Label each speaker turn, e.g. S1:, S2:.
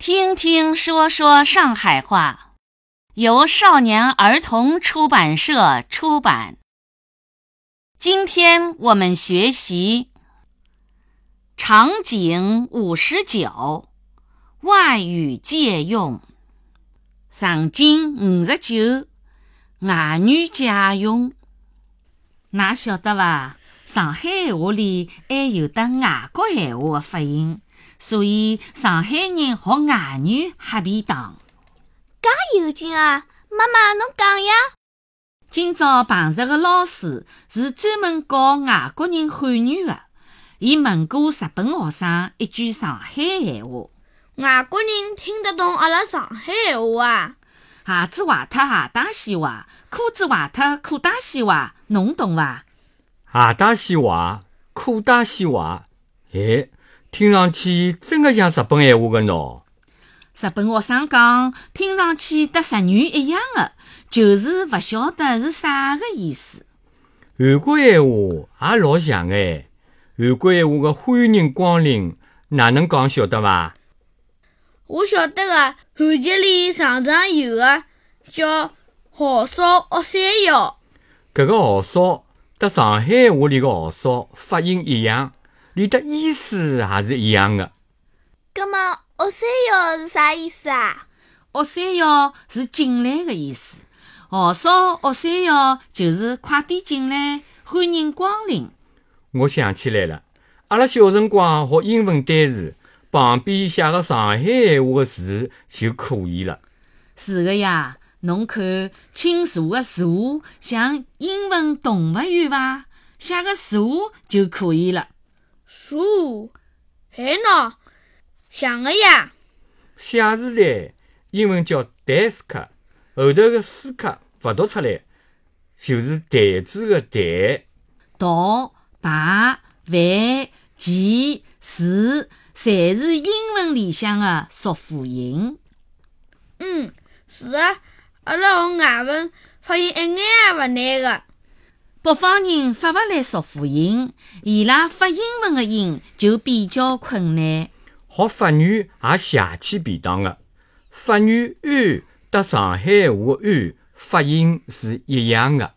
S1: 听听说说上海话，由少年儿童出版社出版。今天我们学习场景五十九，外语借用。场景五十九，外语借用。㑚晓得伐？上海话里还有得外国闲话的发音。所以上海人学外语瞎便当，
S2: 介有劲啊！妈妈，侬讲呀。
S1: 今朝碰着个老师是专门教外国人汉语的，伊问过日本学生一句上海闲话。
S2: 外国人听得懂阿拉上海闲话啊？
S1: 鞋子坏脱鞋带先坏，裤子坏脱裤带先坏，侬懂伐？
S3: 鞋带先坏，裤带先坏，哎。听上去真的像日本闲话个喏。
S1: 日本学生讲，听上去搭日语一样的，就是勿晓得是啥个意思。
S3: 韩国闲话也老像哎，韩国闲话个欢迎光临哪能讲晓得伐？
S2: 我晓得个，韩剧里常常有个叫“豪少恶三幺”。
S3: 搿个豪少搭上海话里个豪少发音一样。里的意思也是一样的。
S2: 那么，二三幺是啥意思啊？
S1: 二三幺是进来的意思。号少二三幺就是快点进来，欢迎光临。
S3: 我想起来了，阿拉小辰光学英文单词，旁边写个上海闲话的字就可以了。
S1: 是的呀，侬看“青树”的“树”像英文动物园伐？写个“树”就可以了。
S2: 树，还喏，像个呀。
S3: 写字台，英文叫 desk，后头个 sk 勿读出来，就是台子个台。
S1: 读、排、饭、记、字，侪是英文里向个缩辅音。
S2: 嗯，是啊，阿拉学外文，发音一眼也勿难个。
S1: 北方人发勿来浊辅音，伊拉发英文的音就比较困难。
S3: 学法语也邪气便当的，法语“安”和上海话“安”发音是一样的。